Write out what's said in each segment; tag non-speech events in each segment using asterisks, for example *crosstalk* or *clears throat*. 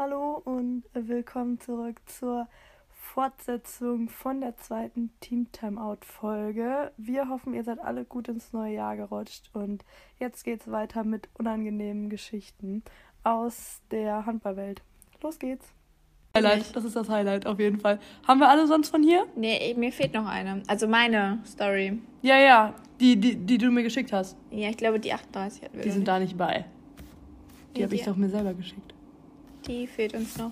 Hallo und willkommen zurück zur Fortsetzung von der zweiten Team Timeout Folge. Wir hoffen, ihr seid alle gut ins neue Jahr gerutscht und jetzt geht's weiter mit unangenehmen Geschichten aus der Handballwelt. Los geht's. Highlight, das ist das Highlight auf jeden Fall. Haben wir alle sonst von hier? Nee, mir fehlt noch eine. Also meine Story. Ja, ja, die, die, die du mir geschickt hast. Ja, ich glaube, die 38 hatten wir. Die sind nicht. da nicht bei. Die Nee, habe ich doch mir selber geschickt. Die fehlt uns noch.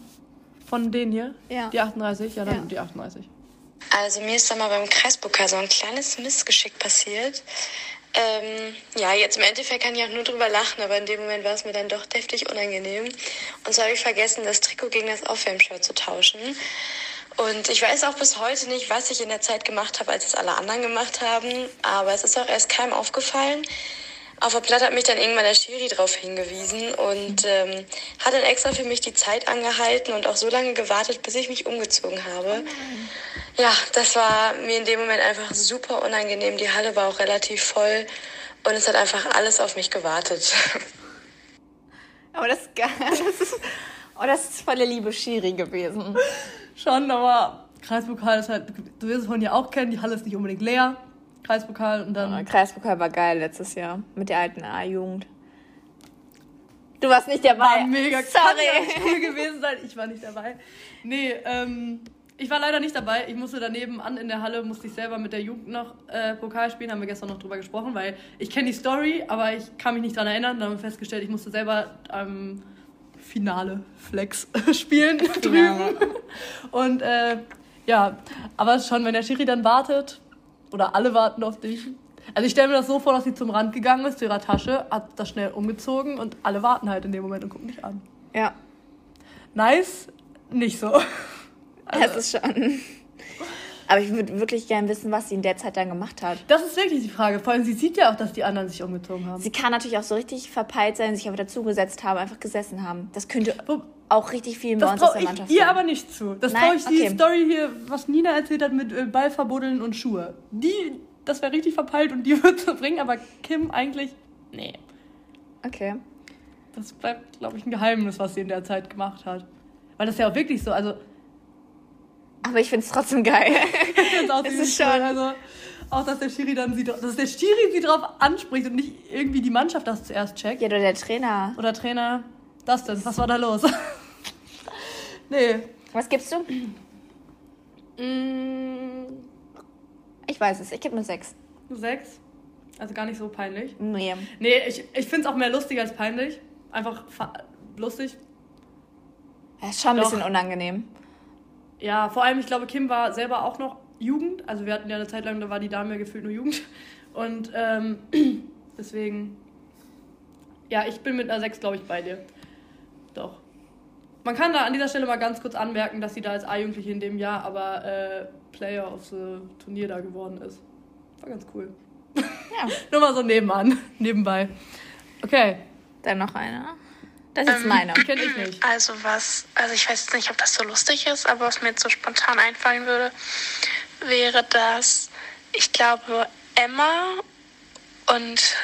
Von denen hier? Ja. Die 38? Ja, dann Ja. die 38. Also mir ist da mal beim Kreispokal so ein kleines Missgeschick passiert. Ähm, ja, jetzt im Endeffekt kann ich auch nur drüber lachen, aber in dem Moment war es mir dann doch deftig unangenehm. Und so habe ich vergessen, das Trikot gegen das Aufwärmshirt zu tauschen. Und ich weiß auch bis heute nicht, was ich in der Zeit gemacht habe, als es alle anderen gemacht haben. Aber es ist auch erst keinem aufgefallen. Auf der Platte hat mich dann irgendwann der Schiri darauf hingewiesen und ähm, hat dann extra für mich die Zeit angehalten und auch so lange gewartet, bis ich mich umgezogen habe. Ja, das war mir in dem Moment einfach super unangenehm. Die Halle war auch relativ voll und es hat einfach alles auf mich gewartet. *laughs* Aber das, ist geil. das ist, oh, das ist volle Liebe Schiri gewesen. Schon, aber Kreispokal ist halt, du wirst es von hier auch kennen, die Halle ist nicht unbedingt leer. Kreispokal und dann. Oh, Kreispokal war geil letztes Jahr mit der alten A-Jugend. Du warst nicht dabei. war mega ja Sorry. cool *laughs* gewesen sein. Ich war nicht dabei. Nee, ähm, ich war leider nicht dabei. Ich musste daneben an in der Halle, musste ich selber mit der Jugend noch äh, Pokal spielen. Haben wir gestern noch drüber gesprochen, weil ich kenne die Story, aber ich kann mich nicht dran erinnern. Dann haben wir festgestellt, ich musste selber am Finale Flex *laughs* spielen drüben. Und äh, ja, aber schon, wenn der Schiri dann wartet, oder alle warten auf dich. Also ich stelle mir das so vor, dass sie zum Rand gegangen ist, zu ihrer Tasche, hat das schnell umgezogen und alle warten halt in dem Moment und gucken dich an. Ja, Nice, nicht so. *laughs* das ist schon. Aber ich würde wirklich gern wissen, was sie in der Zeit dann gemacht hat. Das ist wirklich die Frage. Vor allem, sie sieht ja auch, dass die anderen sich umgezogen haben. Sie kann natürlich auch so richtig verpeilt sein, sich aber dazugesetzt haben, einfach gesessen haben. Das könnte Wo- auch richtig bei Das uns aus traue der ich Mannschaft ihr aber nicht zu. Das traue ich die Okay. Story hier, was Nina erzählt hat mit äh, Ball verbuddeln und Schuhe. Die, das wäre richtig verpeilt und die *laughs* wird es bringen, aber Kim eigentlich, nee. Okay. Das bleibt, glaube ich, ein Geheimnis, was sie in der Zeit gemacht hat. Weil das ist ja auch wirklich so, also Aber ich finde es trotzdem geil. *laughs* ich auch Es ziemlich ist schon-. Also auch, dass der Schiri dann sie, dass der Schiri sie drauf anspricht und nicht irgendwie die Mannschaft das zuerst checkt. ja, oder der Trainer. Oder Trainer, das denn, was war da los? *laughs* nee. Was gibst du? Mm, Ich weiß es, ich gebe nur sechs. Sechs. Also gar nicht so peinlich. Nee. Nee, ich, ich finde es auch mehr lustig als peinlich. Einfach fa- lustig. Das ist schon ein Doch. bisschen unangenehm. Ja, vor allem, ich glaube, Kim war selber auch noch Jugend. Also wir hatten ja eine Zeit lang, da war die Dame ja gefühlt nur Jugend. Und ähm, *clears throat* deswegen, ja, ich bin mit einer 6, glaube ich, bei dir. Doch. Man kann da an dieser Stelle mal ganz kurz anmerken, dass sie da als A-Jugendliche in dem Jahr aber äh, Player of the Turnier da geworden ist. War ganz cool. Ja. *laughs* Nur mal so nebenan, *laughs* nebenbei. Okay, Dann noch eine. Das ist meine. die kenne ich nicht. Also was, also ich weiß jetzt nicht, ob das so lustig ist, aber was mir jetzt so spontan einfallen würde, wäre, dass ich glaube Emma und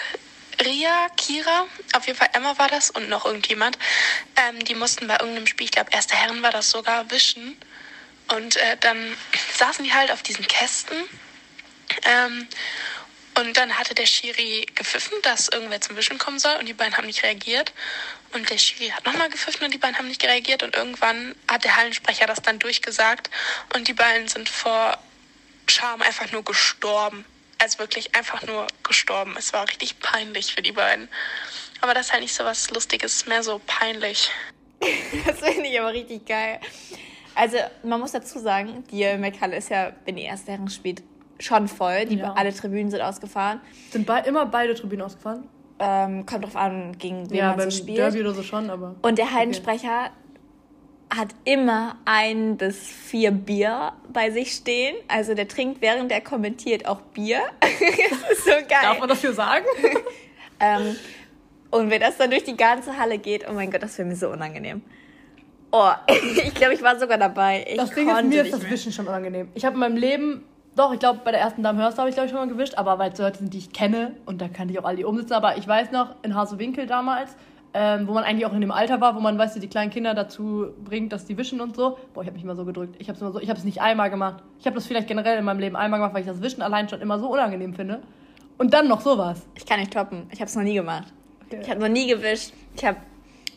Ria, Kira, auf jeden Fall Emma war das und noch irgendjemand, ähm, die mussten bei irgendeinem Spiel, ich glaube erste Herren war das sogar, wischen. Und äh, dann saßen die halt auf diesen Kästen ähm, und dann hatte der Schiri gepfiffen, dass irgendwer zum Wischen kommen soll und die beiden haben nicht reagiert. Und der Schiri hat nochmal gepfiffen und die beiden haben nicht reagiert. Und irgendwann hat der Hallensprecher das dann durchgesagt und die beiden sind vor Scham einfach nur gestorben. Also wirklich einfach nur gestorben. Es war richtig peinlich für die beiden. Aber das ist halt nicht so was Lustiges, mehr so peinlich. *laughs* Das finde ich aber richtig geil. Also, man muss dazu sagen, die Mekhalle ist ja, wenn die erste Herren spielt, schon voll. Die, Ja. Alle Tribünen sind ausgefahren. Sind bei, immer beide Tribünen ausgefahren? Ähm, kommt drauf an, gegen wen Ja, man beim so spielt. Derby oder so schon, aber. Und der Hallensprecher hat immer ein bis vier Bier bei sich stehen. Also der trinkt, während er kommentiert, auch Bier. *laughs* das ist so *laughs* geil. Darf man das hier sagen? *laughs* Ähm, und wenn das dann durch die ganze Halle geht, oh mein Gott, das wäre mir so unangenehm. Oh, ich glaube, ich war sogar dabei. Ich Das Ding ist, mir ist das. Wischen schon unangenehm. Ich habe in meinem Leben, doch, ich glaube, bei der ersten Dame Hörst habe ich, glaube ich, schon mal gewischt, aber weil es Leute sind, die ich kenne und da kann ich auch alle die umsitzen. Aber ich weiß noch, in Hasewinkel damals, ähm, wo man eigentlich auch in dem Alter war, wo man, weißt du, die kleinen Kinder dazu bringt, dass die wischen und so. Boah, ich habe mich mal so gedrückt. Ich habe es so, ich habe es nicht einmal gemacht. Ich habe das vielleicht generell in meinem Leben einmal gemacht, weil ich das Wischen allein schon immer so unangenehm finde. Und dann noch sowas. Ich kann nicht toppen. Ich habe es noch nie gemacht. Okay. Ich habe noch nie gewischt. Ich habe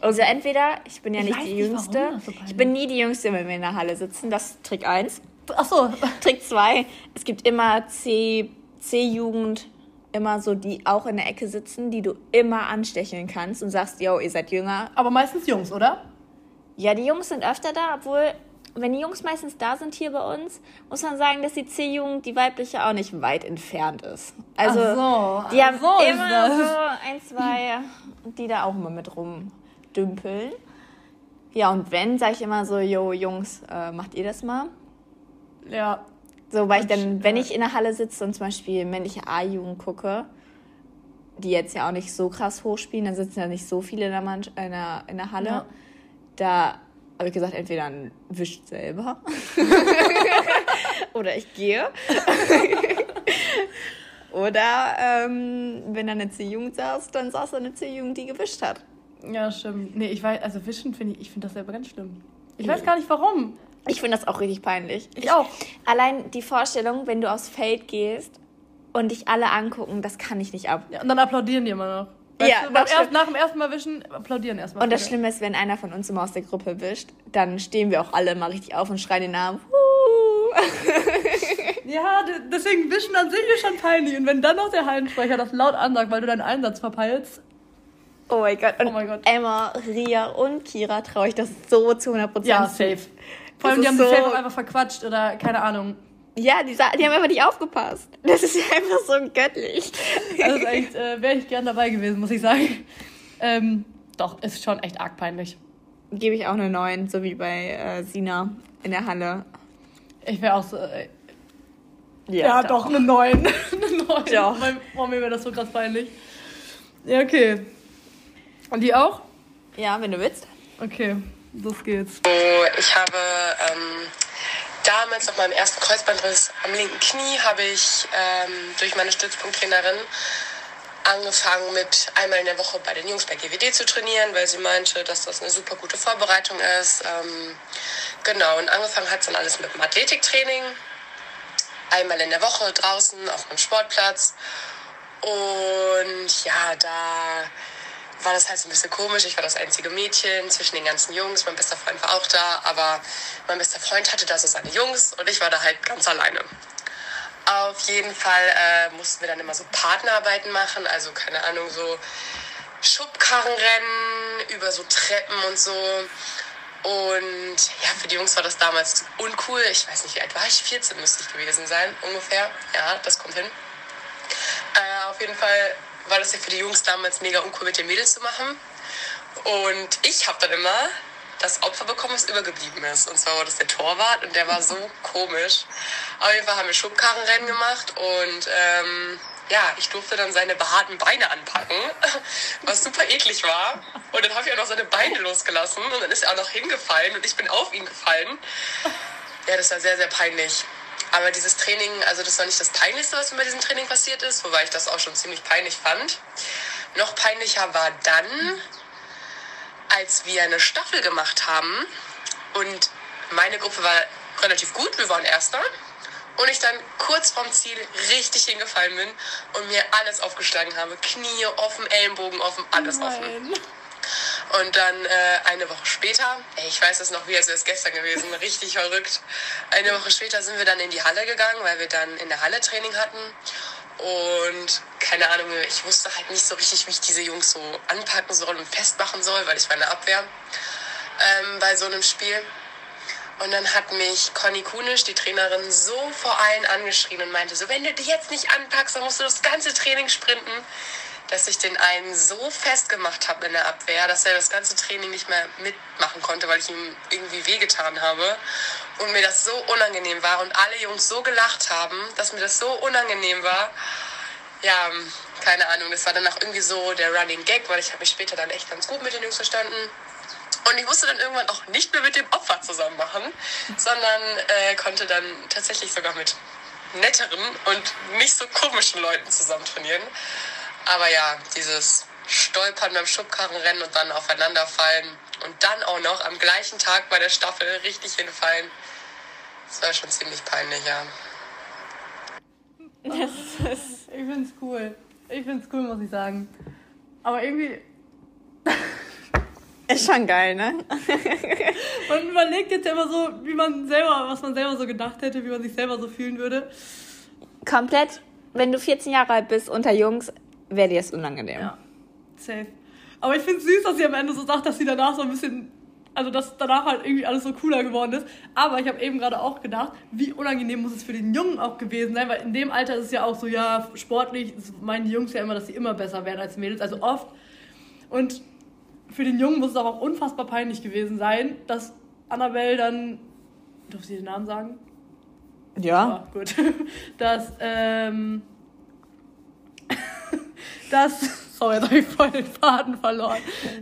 also entweder, ich bin ja ich nicht die nicht, Jüngste. So ich bin nie die Jüngste, wenn wir in der Halle sitzen. Das ist Trick 1. Ach so. Trick 2. Es gibt immer C-Jugend, immer so, die auch in der Ecke sitzen, die du immer anstecheln kannst und sagst, yo, ihr seid jünger. Aber meistens Jungs, oder? Ja, die Jungs sind öfter da, obwohl, wenn die Jungs meistens da sind hier bei uns, muss man sagen, dass die C-Jugend, die weibliche, auch nicht weit entfernt ist. Also, Ach so. die haben so immer so ein, zwei, die da auch immer mit rumdümpeln. Ja, und wenn, sage ich immer so, yo, Jungs, äh, macht ihr das mal? Ja, so, weil ich dann, wenn ich in der Halle sitze und zum Beispiel männliche A-Jugend gucke, die jetzt ja auch nicht so krass hochspielen, dann sitzen ja nicht so viele in der, Mann in der, in der Halle. Ja. Da habe ich gesagt, entweder dann wischt selber *laughs* oder ich gehe. *laughs* oder ähm, wenn da eine C-Jugend saß, dann saß da eine C-Jugend, die gewischt hat. Ja, stimmt. Nee, ich weiß, also wischen finde ich, ich finde das selber ganz schlimm. Ich weiß gar nicht warum. Ich finde das auch richtig peinlich. Ich, ich auch. Allein die Vorstellung, wenn du aufs Feld gehst und dich alle angucken, das kann ich nicht ab. Ja, und dann applaudieren die immer noch. Weißt ja, du, erst, nach dem ersten Mal wischen, applaudieren erstmal. Und das Schlimme ist, wenn einer von uns immer aus der Gruppe wischt, dann stehen wir auch alle mal richtig auf und schreien den Namen. ja, deswegen wischen an sich ist schon peinlich. Und wenn dann noch der Hallensprecher das laut ansagt, weil du deinen Einsatz verpeilst. Oh mein Gott. Und oh mein Gott. Emma, Ria und Kira traue ich das so zu 100%. Ja, safe. Vor allem, die haben so sich einfach verquatscht oder keine Ahnung. Ja, die, die haben einfach nicht aufgepasst. Das ist *laughs* einfach so göttlich. Also echt, äh, wäre ich gern dabei gewesen, muss ich sagen. Ähm, doch, ist schon echt arg peinlich. Gebe ich auch eine 9, so wie bei äh, Sina in der Halle. Ich wäre auch so. Äh, ja, ja doch. doch, eine 9. *laughs* eine 9. Ja. Warum mir wäre das so krass peinlich? Ja, okay. Und die auch? Ja, wenn du willst. Okay. Los geht's. Ich habe ähm, damals auf meinem ersten Kreuzbandriss am linken Knie habe ich ähm, durch meine Stützpunkttrainerin angefangen mit einmal in der Woche bei den Jungs bei GWD zu trainieren, weil sie meinte, dass das eine super gute Vorbereitung ist. Ähm, genau, und angefangen hat es dann alles mit dem Athletiktraining. Einmal in der Woche draußen auf einem Sportplatz. Und ja, da war das halt so ein bisschen komisch. Ich war das einzige Mädchen zwischen den ganzen Jungs. Mein bester Freund war auch da, aber mein bester Freund hatte da so seine Jungs und ich war da halt ganz alleine. Auf jeden Fall äh, mussten wir dann immer so Partnerarbeiten machen, also keine Ahnung, so Schubkarrenrennen über so Treppen und so. Und ja, für die Jungs war das damals uncool. Ich weiß nicht, wie alt war ich? 14 müsste ich gewesen sein, ungefähr. Ja, das kommt hin. Äh, auf jeden Fall war das ja für die Jungs damals mega uncool mit den Mädels zu machen. Und ich habe dann immer das Opfer bekommen, was übergeblieben ist. Und zwar war das der Torwart und der war so *laughs* komisch. Auf jeden Fall haben wir Schubkarrenrennen gemacht und ähm, ja, ich durfte dann seine behaarten Beine anpacken, *laughs* was super eklig war. Und dann habe ich auch noch seine Beine losgelassen und dann ist er auch noch hingefallen und ich bin auf ihn gefallen. Ja, das war sehr, sehr peinlich. Aber dieses Training, also das war nicht das Peinlichste, was mir bei diesem Training passiert ist, wobei ich das auch schon ziemlich peinlich fand. Noch peinlicher war dann, als wir eine Staffel gemacht haben und meine Gruppe war relativ gut, wir waren Erster. Und ich dann kurz vorm Ziel richtig hingefallen bin und mir alles aufgeschlagen habe. Knie offen, Ellenbogen offen, alles Nein. offen. Und dann äh, eine Woche später, ey, ich weiß es noch wie, als wäre es gestern gewesen, *laughs* richtig verrückt. Eine Woche später sind wir dann in die Halle gegangen, weil wir dann in der Halle Training hatten. Und keine Ahnung, ich wusste halt nicht so richtig, wie ich diese Jungs so anpacken soll und festmachen soll, weil ich war in der Abwehr ähm, bei so einem Spiel. Und dann hat mich Conny Kunisch, die Trainerin, so vor allen angeschrien und meinte so, wenn du dich jetzt nicht anpackst, dann musst du das ganze Training sprinten dass ich den einen so festgemacht habe in der Abwehr, dass er das ganze Training nicht mehr mitmachen konnte, weil ich ihm irgendwie wehgetan habe. Und mir das so unangenehm war und alle Jungs so gelacht haben, dass mir das so unangenehm war. Ja, keine Ahnung, das war dann auch irgendwie so der Running Gag, weil ich habe mich später dann echt ganz gut mit den Jungs verstanden. Und ich musste dann irgendwann auch nicht mehr mit dem Opfer zusammen machen, sondern äh, konnte dann tatsächlich sogar mit netteren und nicht so komischen Leuten zusammen trainieren. Aber ja, dieses stolpern beim Schubkarrenrennen und dann aufeinanderfallen. Und dann auch noch am gleichen Tag bei der Staffel richtig hinfallen. Das war schon ziemlich peinlich, ja. *laughs* Das ist, ich find's cool. Ich find's cool, muss ich sagen. Aber irgendwie. *laughs* Ist schon geil, ne? *laughs* man überlegt jetzt ja immer so, wie man selber, was man selber so gedacht hätte, wie man sich selber so fühlen würde. Komplett, wenn du 14 Jahre alt bist unter Jungs, wäre dir das unangenehm. Ja, safe. Aber ich finde es süß, dass sie am Ende so sagt, dass sie danach so ein bisschen, also dass danach halt irgendwie alles so cooler geworden ist. Aber ich habe eben gerade auch gedacht, wie unangenehm muss es für den Jungen auch gewesen sein, weil in dem Alter ist es ja auch so, ja, sportlich meinen die Jungs ja immer, dass sie immer besser werden als Mädels, also oft. Und für den Jungen muss es aber auch unfassbar peinlich gewesen sein, dass Annabelle dann. Darf sie den Namen sagen? Ja. ja gut. *laughs* Dass, ähm. Dass. Sorry, jetzt habe ich voll den Faden verloren.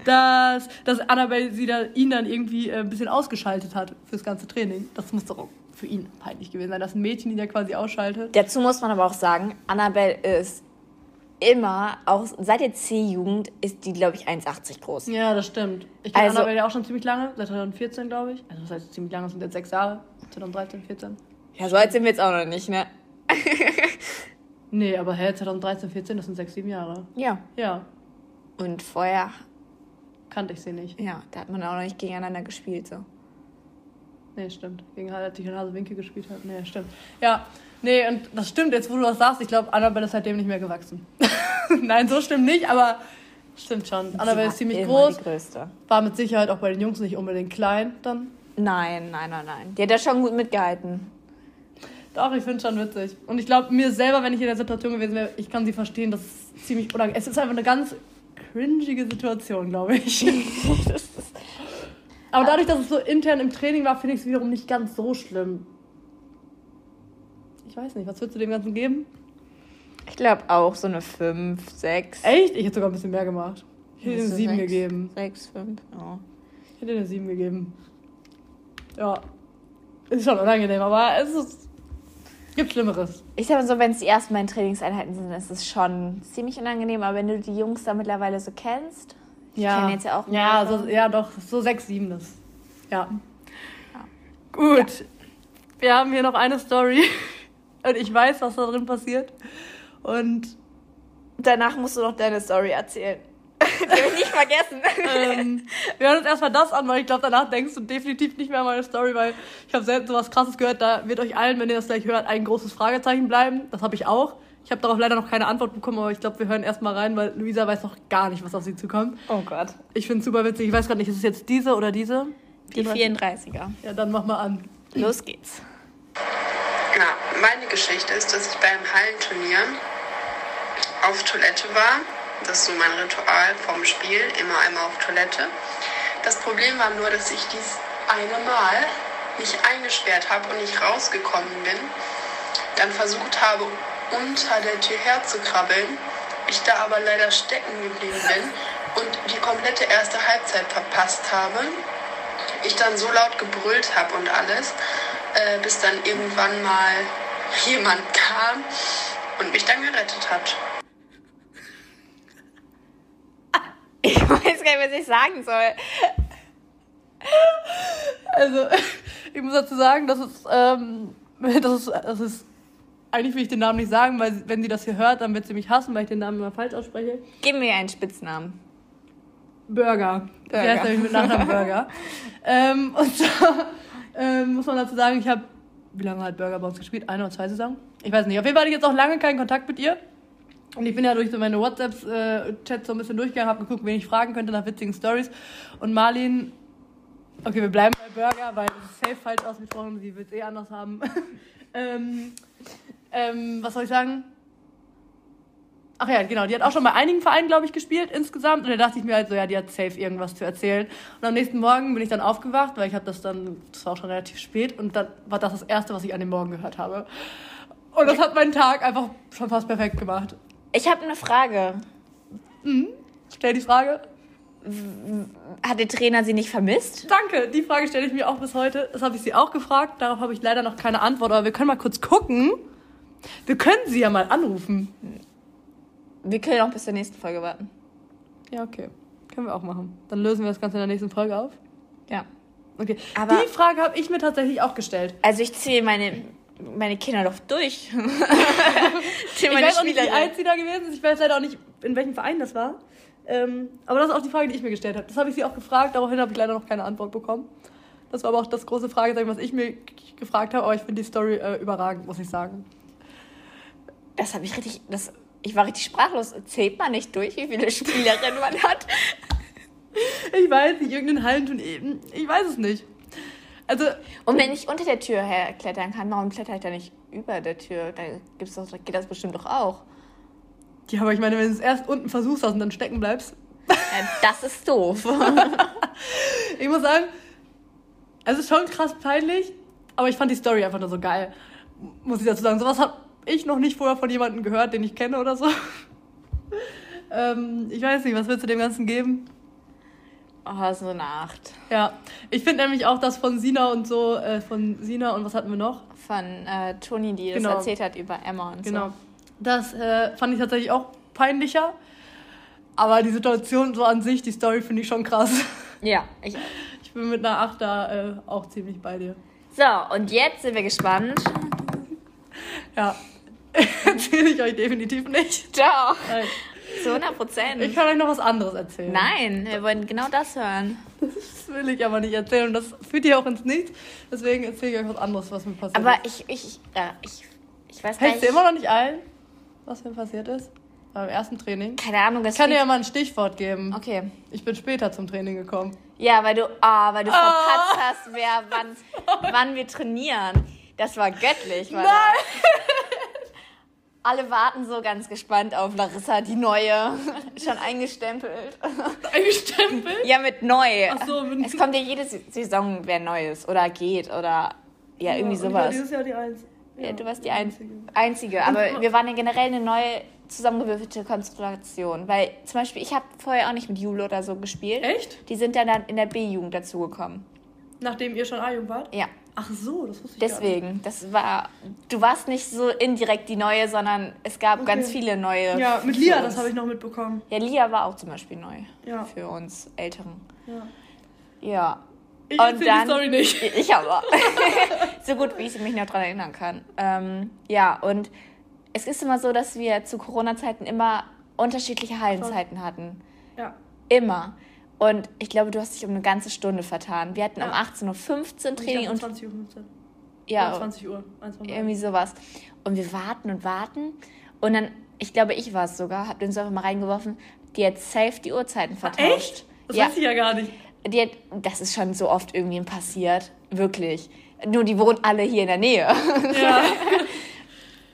Dass, dass Annabelle sie da, ihn dann irgendwie äh, ein bisschen ausgeschaltet hat fürs ganze Training. Das muss doch auch für ihn peinlich gewesen sein, dass ein Mädchen ihn ja quasi ausschaltet. Dazu muss man aber auch sagen, Annabelle ist immer, auch seit der C-Jugend, ist die, glaube ich, 1,80 groß. Ja, das stimmt. Ich kenne also, Annabelle ja auch schon ziemlich lange, seit 2014, glaube ich. Also das heißt ziemlich lange, sind jetzt sechs Jahre. 2013, 14. Ja, so alt sind wir jetzt auch noch nicht, ne? *laughs* nee, aber hä, 2013, 14, das sind sechs, sieben Jahre. Ja. Ja. Und vorher... Kannte ich sie nicht. Ja, da hat man auch noch nicht gegeneinander gespielt, so. Nee, stimmt. Gegen als ich in Hasewinkel gespielt habe. Nee, stimmt. Ja, nee, und das stimmt, jetzt wo du das sagst, ich glaube, Annabelle ist seitdem nicht mehr gewachsen. *laughs* Nein, so stimmt nicht, aber stimmt schon. Annabelle ist ziemlich groß. Die größte. War mit Sicherheit auch bei den Jungs nicht unbedingt klein dann. Nein, nein, nein, nein. Die hat ja schon gut mitgehalten. Doch, ich finde es schon witzig. Und ich glaube, mir selber, wenn ich in der Situation gewesen wäre, ich kann sie verstehen, das ist ziemlich unangenehm. Es ist einfach eine ganz cringige Situation, glaube ich. *laughs* Aber dadurch, dass es so intern im Training war, finde ich es wiederum nicht ganz so schlimm. Ich weiß nicht, was würdest du dem Ganzen geben? Ich glaube auch so eine 5, 6. Echt? Ich hätte sogar ein bisschen mehr gemacht. Ich hätte eine 7 gegeben. 6, 5, ja. Ich hätte eine 7 gegeben. Ja. Ist schon unangenehm, aber es ist, gibt Schlimmeres. Ich sag mal so, wenn es die ersten beiden Trainingseinheiten sind, ist es schon ziemlich unangenehm, aber wenn du die Jungs da mittlerweile so kennst, ich ja. kenne jetzt ja auch Ja, so, ja, doch, so sechs, sieben ist. Ja. ja. Gut. Ja. Wir haben hier noch eine Story. *laughs* Und ich weiß, was da drin passiert. Und danach musst du noch deine Story erzählen. *laughs* Die habe ich nicht vergessen. ähm, wir hören uns erstmal das an, weil ich glaube, danach denkst du definitiv nicht mehr an meine Story, weil ich habe selten sowas krasses gehört. Da wird euch allen, wenn ihr das gleich hört, ein großes Fragezeichen bleiben. Das habe ich auch. Ich habe darauf leider noch keine Antwort bekommen, aber ich glaube, wir hören erstmal rein, weil Luisa weiß noch gar nicht, was auf sie zukommt. Oh Gott. Ich finde es super witzig. Ich weiß gerade nicht, ist es jetzt diese oder diese? Die 34er. Ja, dann mach mal an. Los geht's. Ja, meine Geschichte ist, dass ich beim Hallenturnier auf Toilette war. Das ist so mein Ritual vom Spiel, immer einmal auf Toilette. Das Problem war nur, dass ich dies eine Mal mich eingesperrt habe und nicht rausgekommen bin. Dann versucht habe, unter der Tür herzukrabbeln, ich da aber leider stecken geblieben bin und die komplette erste Halbzeit verpasst habe. Ich dann so laut gebrüllt habe und alles, äh, bis dann irgendwann mal *laughs* jemand kam und mich dann gerettet hat. Ich weiß gar nicht, was ich sagen soll. Also, *laughs* ich muss dazu sagen, dass es, ähm, *laughs* das ist, das ist eigentlich will ich den Namen nicht sagen, weil wenn sie das hier hört, dann wird sie mich hassen, weil ich den Namen immer falsch ausspreche. Gib mir einen Spitznamen. Burger. Burger. Sie heißt nämlich mit Nachnamen Burger. *laughs* ähm, und zwar ähm, muss man dazu sagen, ich habe, wie lange hat Burger bei uns gespielt? Eine oder zwei Saison? Ich weiß nicht. Auf jeden Fall hatte ich jetzt auch lange keinen Kontakt mit ihr. Und ich bin ja durch so meine WhatsApp-Chats äh, so ein bisschen durchgegangen, habe geguckt, wen ich fragen könnte nach witzigen Stories. Und Marlin, okay, wir bleiben bei Burger, weil es ist safe falsch ausgesprochen, sie wird es eh anders haben. *laughs* ähm, ähm, was soll ich sagen? Ach ja, genau, die hat auch schon bei einigen Vereinen, glaube ich, gespielt insgesamt. Und da dachte ich mir halt so, ja, die hat safe irgendwas zu erzählen. Und am nächsten Morgen bin ich dann aufgewacht, weil ich habe das dann, das war auch schon relativ spät, und dann war das das Erste, was ich an dem Morgen gehört habe. Und das hat meinen Tag einfach schon fast perfekt gemacht. Ich habe eine Frage. Mhm. Stell die Frage. Hat der Trainer sie nicht vermisst? Danke, die Frage stelle ich mir auch bis heute. Das habe ich sie auch gefragt. Darauf habe ich leider noch keine Antwort, aber wir können mal kurz gucken. Wir können sie ja mal anrufen. Wir können auch bis zur nächsten Folge warten. Ja, okay. Können wir auch machen. Dann lösen wir das Ganze in der nächsten Folge auf. Ja. Okay. Aber- Die Frage habe ich mir tatsächlich auch gestellt. Also ich zähle meine, meine Kinder doch durch. *laughs* Ich weiß auch nicht, wie alt sie da gewesen ist. Ich weiß leider auch nicht, in welchem Verein das war. Ähm, aber das ist auch die Frage, die ich mir gestellt habe. Das habe ich sie auch gefragt, daraufhin habe ich leider noch keine Antwort bekommen. Das war aber auch das große Fragezeichen, was ich mir gefragt habe. Aber ich finde die Story äh, überragend, muss ich sagen. Das habe ich richtig. Das, ich war richtig sprachlos. Zählt man nicht durch, wie viele Spielerinnen man hat? Ich weiß nicht, irgendein Hallenturnier. Ich weiß es nicht. Also, Und wenn ich unter der Tür herklettern kann, warum kletter ich da nicht über der Tür? Da gibt's doch, geht das bestimmt doch auch. ja, aber ich meine, wenn du es erst unten versuchst und dann stecken bleibst. Ja, das ist doof. *laughs* Ich muss sagen, es ist schon krass peinlich, aber ich fand die Story einfach nur so geil. Muss ich dazu sagen. Sowas habe ich noch nicht vorher von jemandem gehört, den ich kenne oder so. *laughs* ähm, ich weiß nicht, was willst du dem Ganzen geben? Oh, so eine Acht. Ja, ich finde nämlich auch das von Sina und so, äh, von Sina und was hatten wir noch? Von äh, Toni, die Genau. das erzählt hat über Emma und Genau. so. Das äh, fand ich tatsächlich auch peinlicher. Aber die Situation so an sich, die Story finde ich schon krass. *laughs* Ja, ich. Ich bin mit einer 8 da äh, auch ziemlich bei dir. So, und jetzt sind wir gespannt. Ja, *laughs* erzähle ich euch definitiv nicht. Ciao. Nein. Zu 100 Prozent. Ich kann euch noch was anderes erzählen. Nein, wir wollen genau das hören. Das will ich aber nicht erzählen und das führt ihr auch ins Nichts. Deswegen erzähle ich euch was anderes, was mir passiert Aber ist. ich, ich, ja, ich, ich weiß gar Hältst nicht. du immer noch nicht ein, was mir passiert ist? Beim ersten Training. Keine Ahnung, das Ich kann dir ja mal ein Stichwort geben. Okay. Ich bin später zum Training gekommen. Ja, weil du, ah, weil du verpatzt hast, wer *laughs* wann, wann wir trainieren. Das war göttlich. War Nein! Alle warten so ganz gespannt auf Larissa, die neue. *laughs* Schon eingestempelt. Eingestempelt? Ja, mit neu. Ach so, mit- Es kommt ja jede Saison wer Neues oder geht oder ja, irgendwie Und ich war sowas. dieses Jahr die Eins. Ja, du warst die Einzige. Einzige. Aber wir waren ja generell eine neue zusammengewürfelte Konstellation. Weil zum Beispiel, ich habe vorher auch nicht mit Jule oder so gespielt. Echt? Die sind dann, dann in der B-Jugend dazugekommen. Nachdem ihr schon A-Jung wart? Ja, Ach so, das wusste ich deswegen. Das war. Du warst nicht so indirekt die neue, sondern es gab ganz viele neue. Ja, mit Lia, das habe ich noch mitbekommen. Ja, Lia war auch zum Beispiel neu. Ja. Für uns Älteren. Ja. Ja. Ich Und dann- die Story nicht. *laughs* Ich aber. *laughs* so gut, wie ich mich noch daran erinnern kann. Ähm, ja, und es ist immer so, dass wir zu Corona-Zeiten immer unterschiedliche Hallenzeiten hatten. Ja. Immer. Und ich glaube, du hast dich um eine ganze Stunde vertan. Wir hatten um Ja. 18.15 Uhr Training und 20 Uhr 15. ja, Oder 20 Uhr. Eins von beiden. irgendwie sowas. Und wir warten und warten. Und dann, ich glaube, ich war es sogar, hab den Server mal reingeworfen, die hat safe die Uhrzeiten vertauscht. Ah, Echt? Das ja, weiß ich ja gar nicht. die hat, das ist schon so oft irgendwie passiert. Wirklich. Nur die wohnen alle hier in der Nähe. Ja.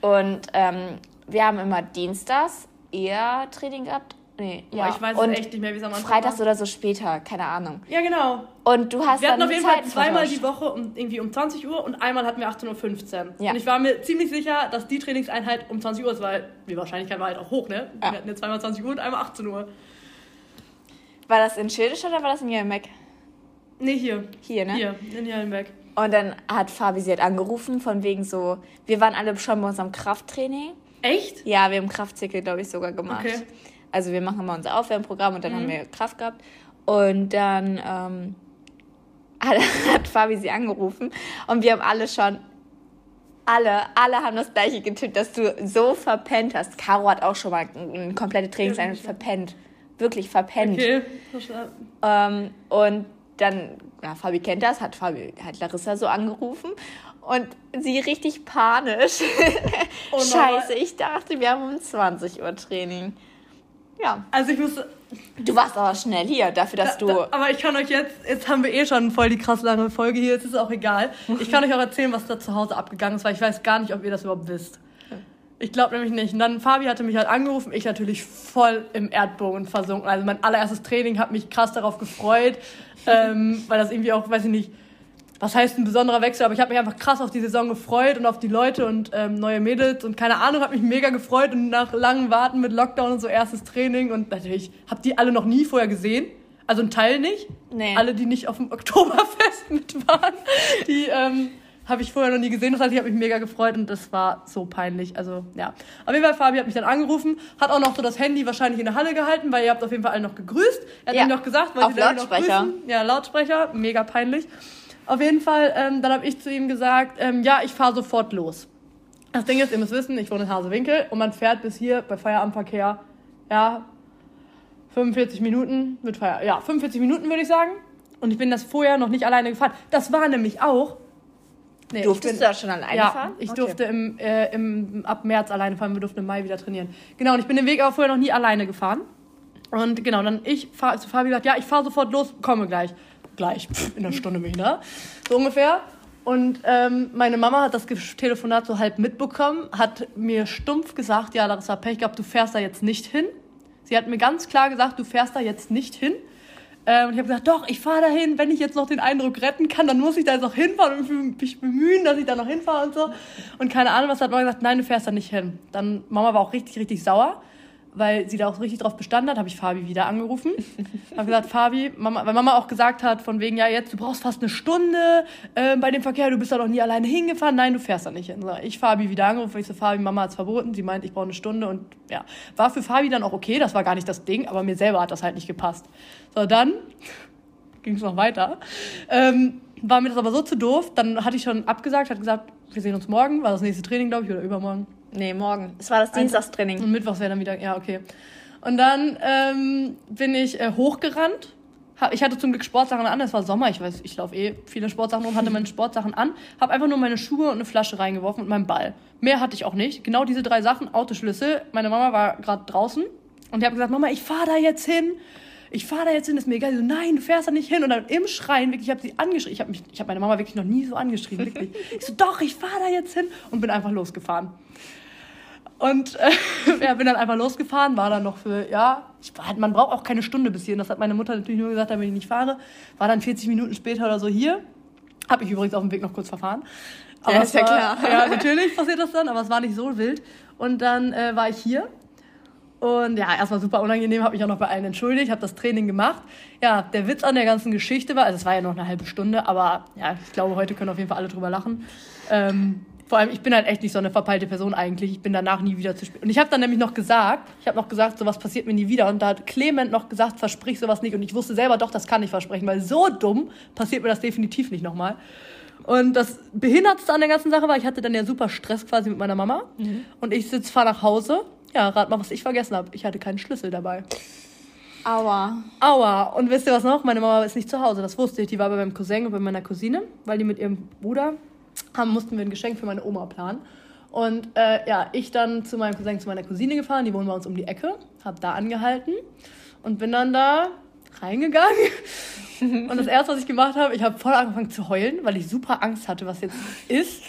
*laughs* Und ähm, wir haben immer dienstags eher Training gehabt. Nee, Boah, ja. ich weiß und es echt nicht mehr, wie es am Anfang Freitags war. oder so später, keine Ahnung. Ja, genau. Und du hast Wir hatten auf jeden Fall zweimal die Woche um, irgendwie um 20 Uhr und einmal hatten wir 18.15 Uhr. Ja. Und ich war mir ziemlich sicher, dass die Trainingseinheit um 20 Uhr ist, weil die Wahrscheinlichkeit war halt auch hoch, ne? Ja. Wir hatten jetzt zweimal 20 Uhr und einmal 18 Uhr. War das in Schildisch oder war das in Jörnbeck? Nee, hier. Hier, ne? Hier, in Jallenberg. Und dann hat Fabi sie halt angerufen, von wegen so, wir waren alle schon bei unserem Krafttraining. Echt? Ja, wir haben Kraftzirkel, glaube ich, sogar gemacht. Okay. Also wir machen immer unser Aufwärmprogramm und dann Mhm. haben wir Kraft gehabt. Und dann ähm, *laughs* hat, hat Fabi sie angerufen und wir haben alle schon, alle, alle haben das gleiche getippt, dass du so verpennt hast. Caro hat auch schon mal eine komplette Trainingseinheit verpennt. Wirklich verpennt. Okay. Ähm, und dann, ja, Fabi kennt das, hat Fabi, hat Larissa so angerufen und sie richtig panisch. *laughs* Oh. Scheiße, ich dachte, wir haben um 20 Uhr Training. Ja, Also ich musste. du warst aber schnell hier, dafür, dass du. Da, aber ich kann euch jetzt, jetzt haben wir eh schon voll die krass lange Folge hier, jetzt ist es auch egal. Ich kann euch auch erzählen, was da zu Hause abgegangen ist, weil ich weiß gar nicht, ob ihr das überhaupt wisst. Ich glaube nämlich nicht. Und dann Fabi hatte mich halt angerufen, ich natürlich voll im Erdbogen versunken. Also mein allererstes Training hat mich krass darauf gefreut, ähm, weil das irgendwie auch, weiß ich nicht, was heißt ein besonderer Wechsel, aber ich habe mich einfach krass auf die Saison gefreut und auf die Leute und ähm, neue Mädels und keine Ahnung, habe mich mega gefreut und nach langem Warten mit Lockdown und so erstes Training und natürlich habe die alle noch nie vorher gesehen. Also ein Teil nicht. Nee. Alle, die nicht auf dem *laughs* Oktoberfest mit waren, die ähm, habe ich vorher noch nie gesehen. Das heißt, ich habe mich mega gefreut und das war so peinlich. Also, ja. Auf jeden Fall, Fabi hat mich dann angerufen, hat auch noch so das Handy wahrscheinlich in der Halle gehalten, weil ihr habt auf jeden Fall alle noch gegrüßt. Er hat ja. mir noch gesagt, weil auf sie Lautsprecher. Noch grüßen. Ja, Lautsprecher, mega peinlich. Auf jeden Fall, ähm, dann habe ich zu ihm gesagt, ähm, ja, ich fahre sofort los. Das Ding ist, ihr müsst wissen, ich wohne in Hasewinkel und man fährt bis hier bei Feierabendverkehr, ja, 45 Minuten mit Feier, ja, 45 Minuten würde ich sagen. Und ich bin das vorher noch nicht alleine gefahren. Das war nämlich auch. Nee, Durftest bin, du da schon alleine ja, fahren? Ich okay. durfte im, äh, im, ab März alleine fahren. Wir durften im Mai wieder trainieren. Genau, und ich bin den Weg aber vorher noch nie alleine gefahren. Und genau, dann ich fahr, zu Fabi gesagt, ja, ich fahre sofort los, komme gleich. Gleich, *laughs* in einer Stunde bin ich da. So ungefähr. Und ähm, meine Mama hat das Telefonat so halb mitbekommen, hat mir stumpf gesagt, ja, Larissa Pech gehabt, du fährst da jetzt nicht hin. Sie hat mir ganz klar gesagt, du fährst da jetzt nicht hin. Ähm, und ich habe gesagt, doch, ich fahre dahin. Wenn ich jetzt noch den Eindruck retten kann, dann muss ich da jetzt noch hinfahren und mich bemühen, dass ich da noch hinfahre und so. Und keine Ahnung, was hat Mama gesagt, nein, du fährst da nicht hin. Dann, Mama war auch richtig, richtig sauer weil sie da auch richtig drauf bestanden hat, habe ich Fabi wieder angerufen. habe gesagt, Fabi, Mama, weil Mama auch gesagt hat, von wegen, ja, jetzt, du brauchst fast eine Stunde äh, bei dem Verkehr, du bist da noch nie alleine hingefahren. Nein, du fährst da nicht hin. So, ich Fabi wieder angerufen, ich so, Fabi, Mama hat es verboten. Sie meint, ich brauche eine Stunde und ja, war für Fabi dann auch okay, das war gar nicht das Ding, aber mir selber hat das halt nicht gepasst. So, dann *laughs* ging es noch weiter. Ähm, war mir das aber so zu doof, dann hatte ich schon abgesagt, hat gesagt, wir sehen uns morgen, war das nächste Training, glaube ich, oder übermorgen. Nee, morgen. Es war das Dienstagstraining. Und Mittwochs wäre dann wieder, ja, okay. Und dann ähm, bin ich äh, hochgerannt. Ich hatte zum Glück Sportsachen an, es war Sommer, ich weiß, ich laufe eh viele Sportsachen rum, hatte meine *laughs* Sportsachen an, habe einfach nur meine Schuhe und eine Flasche reingeworfen und meinen Ball. Mehr hatte ich auch nicht. Genau diese drei Sachen, Autoschlüssel. Meine Mama war gerade draußen und ich habe gesagt, Mama, ich fahre da jetzt hin. Ich fahre da jetzt hin, ist mir egal. So, nein, du fährst da nicht hin. Und dann im Schreien, wirklich, ich habe sie angeschrien. Ich habe hab meine Mama wirklich noch nie so angeschrien, wirklich. *laughs* Ich so, doch, ich fahre da jetzt hin und bin einfach losgefahren. Und äh, *laughs* ja, bin dann einfach losgefahren, war dann noch für, ja, ich war, man braucht auch keine Stunde bis hierhin. Das hat meine Mutter natürlich nur gesagt, damit ich nicht fahre. War dann 40 Minuten später oder so hier. Habe ich übrigens auf dem Weg noch kurz verfahren. Aber ja, ist ja war, klar. Ja, natürlich passiert das dann, aber es war nicht so wild. Und dann äh, war ich hier. Und ja, erstmal super unangenehm, habe mich auch noch bei allen entschuldigt, habe das Training gemacht. Ja, der Witz an der ganzen Geschichte war, also es war ja noch eine halbe Stunde, aber ja, ich glaube, heute können auf jeden Fall alle drüber lachen. Ähm, vor allem, ich bin halt echt nicht so eine verpeilte Person eigentlich. Ich bin danach nie wieder zu spät. Und ich habe dann nämlich noch gesagt, ich habe noch gesagt, sowas passiert mir nie wieder. Und da hat Clement noch gesagt, versprich sowas nicht. Und ich wusste selber, doch, das kann ich versprechen, weil so dumm passiert mir das definitiv nicht nochmal. Und das Behindertste an der ganzen Sache war, ich hatte dann ja super Stress quasi mit meiner Mama. Mhm. Und ich sitze, fahre nach Hause. Ja, rat mal, was ich vergessen habe. Ich hatte keinen Schlüssel dabei. Aua. Aua. Und wisst ihr was noch? Meine Mama ist nicht zu Hause. Das wusste ich. Die war bei meinem Cousin und bei meiner Cousine, weil die mit ihrem Bruder haben, mussten wir ein Geschenk für meine Oma planen. Und äh, ja, ich dann zu meinem Cousin, zu meiner Cousine gefahren, die wohnen bei uns um die Ecke, habe da angehalten und bin dann da reingegangen. *laughs* und das erste, was ich gemacht habe, ich habe voll angefangen zu heulen, weil ich super Angst hatte, was jetzt ist.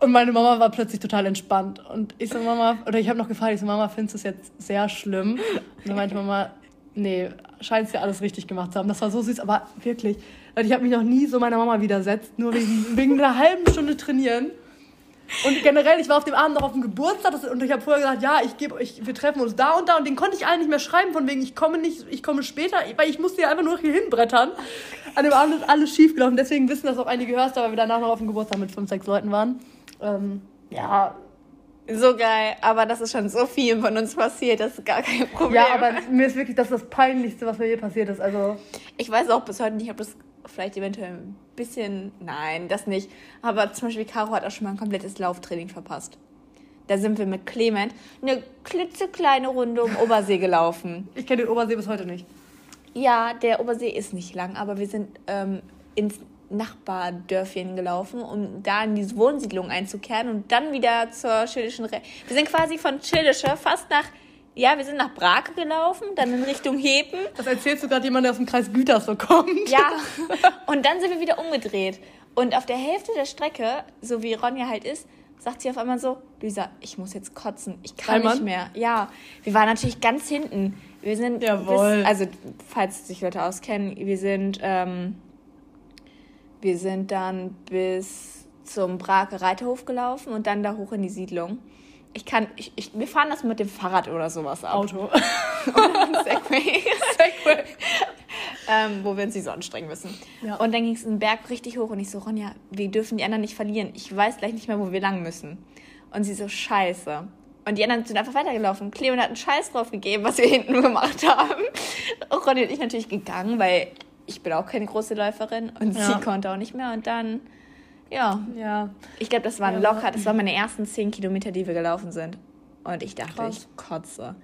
Und meine Mama war plötzlich total entspannt. Und ich so, Mama, oder ich habe noch gefragt, ich so, Mama, findest du es jetzt sehr schlimm? Und dann meinte Mama, nee, scheint ja alles richtig gemacht zu haben. Das war so süß, aber wirklich, ich habe mich noch nie so meiner Mama widersetzt, nur wegen, *laughs* wegen einer halben Stunde trainieren. Und generell, ich war auf dem Abend noch auf dem Geburtstag und ich habe vorher gesagt, ja, ich gebe ich, wir treffen uns da und da und den konnte ich allen nicht mehr schreiben, von wegen, ich komme nicht, ich komme später, weil ich musste ja einfach nur hier hinbrettern. An dem Abend ist alles schief gelaufen, deswegen wissen das auch einige Hörster, weil wir danach noch auf dem Geburtstag mit fünf, sechs Leuten waren. Ähm, ja, so geil, aber das ist schon so viel von uns passiert, das ist gar kein Problem. Ja, aber mir ist wirklich das, das Peinlichste, was mir je passiert ist. Also ich weiß auch bis heute nicht, ob das vielleicht eventuell ein bisschen. Nein, das nicht. Aber zum Beispiel Caro hat auch schon mal ein komplettes Lauftraining verpasst. Da sind wir mit Clement eine klitzekleine Runde um Obersee gelaufen. Ich kenne den Obersee bis heute nicht. Ja, der Obersee ist nicht lang, aber wir sind ähm, ins Nachbardörfchen gelaufen, um da in diese Wohnsiedlung einzukehren und dann wieder zur schildischen Re Wir sind quasi von Schildische fast nach ja, wir sind nach Brake gelaufen, dann in Richtung Heben. Das erzählst du gerade jemand, der aus dem Kreis Gütersloh kommt. Ja, *laughs* und dann sind wir wieder umgedreht. Und auf der Hälfte der Strecke, so wie Ronja halt ist, sagt sie auf einmal so, Lisa, ich muss jetzt kotzen, ich kann Einmal? nicht mehr. Ja, wir waren natürlich ganz hinten. Wir sind, Jawohl. Bis, also falls sich Leute auskennen, wir sind, ähm, wir sind dann bis zum Brake Reiterhof gelaufen und dann da hoch in die Siedlung ich kann, ich, ich, wir fahren das mit dem Fahrrad oder sowas ab. Auto. *laughs* *laughs* Segway. Segway. ähm, wo wir uns nicht so anstrengen müssen. Ja. Und dann ging es einen Berg richtig hoch und ich so, Ronja, wir dürfen die anderen nicht verlieren. Ich weiß gleich nicht mehr, wo wir lang müssen. Und sie so, scheiße. Und die anderen sind einfach weitergelaufen. Cleon hat einen Scheiß drauf gegeben, was wir hinten *laughs* gemacht haben. Ronny und ich natürlich gegangen, weil ich bin auch keine große Läuferin und ja. sie konnte auch nicht mehr. Und dann, ja. ja. Ich glaube, das waren ja. locker, das waren meine ersten zehn Kilometer, die wir gelaufen sind. Und ich dachte, Krass. ich kotze.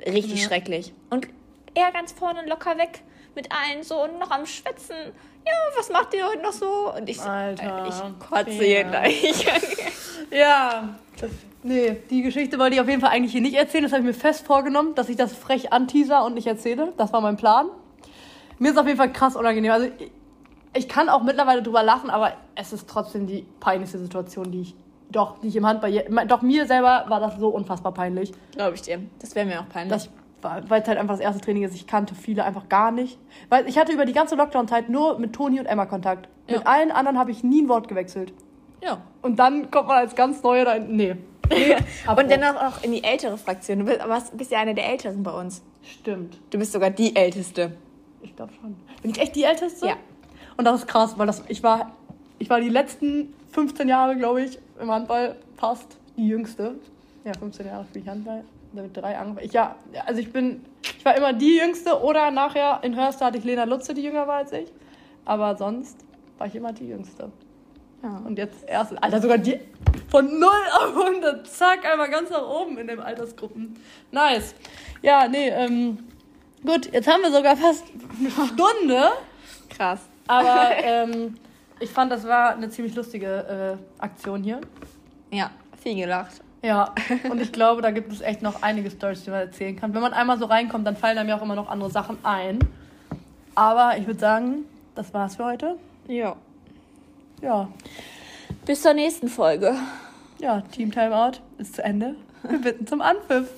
Richtig ja. schrecklich. Und er ganz vorne locker weg mit allen so und noch am Schwitzen. Ja, was macht ihr heute noch so? Und ich, Alter, ich kotze hier gleich. *laughs* ja, das, nee, die Geschichte wollte ich auf jeden Fall eigentlich hier nicht erzählen. Das habe ich mir fest vorgenommen, dass ich das frech anteaser und nicht erzähle. Das war mein Plan. Mir ist auf jeden Fall krass unangenehm. Also ich, ich kann auch mittlerweile drüber lachen, aber es ist trotzdem die peinlichste Situation, die ich doch, die ich im Handball. Doch mir selber war das so unfassbar peinlich. Glaube ich dir. Das wäre mir auch peinlich. weil es halt einfach das erste Training ist. Ich kannte viele einfach gar nicht. Weil ich hatte über die ganze Lockdown-Zeit nur mit Toni und Emma Kontakt. Ja. Mit allen anderen habe ich nie ein Wort gewechselt. Ja. Und dann kommt man als ganz Neue da. Nee. *laughs* nee. *laughs* und dennoch auch in die ältere Fraktion. Du bist, bist ja eine der Älteren bei uns. Stimmt. Du bist sogar die Älteste. Ich glaube schon. Bin ich echt die Älteste? Ja. Und das ist krass, weil das, ich, war, ich war die letzten 15 Jahre, glaube ich, im Handball fast die Jüngste. Ja, 15 Jahre spiele ich Handball. Damit drei angefangen. Ich, ja, also ich bin, ich war immer die Jüngste oder nachher in Hörster hatte ich Lena Lutze, die jünger war als ich. Aber sonst war ich immer die Jüngste. Ja. Und jetzt erst, Alter, sogar die von 0 auf 100, zack, einmal ganz nach oben in den Altersgruppen. Nice. Ja, nee, ähm, Gut, jetzt haben wir sogar fast eine Stunde. Krass. Aber *laughs* ähm, ich fand, das war eine ziemlich lustige äh, Aktion hier. Ja, viel gelacht. Ja, *laughs* und ich glaube, da gibt es echt noch einige Stories, die man erzählen kann. Wenn man einmal so reinkommt, dann fallen einem ja auch immer noch andere Sachen ein. Aber ich würde sagen, das war's für heute. Ja. Ja. Bis zur nächsten Folge. Ja, Team Timeout ist zu Ende. Wir bitten zum Anpfiff.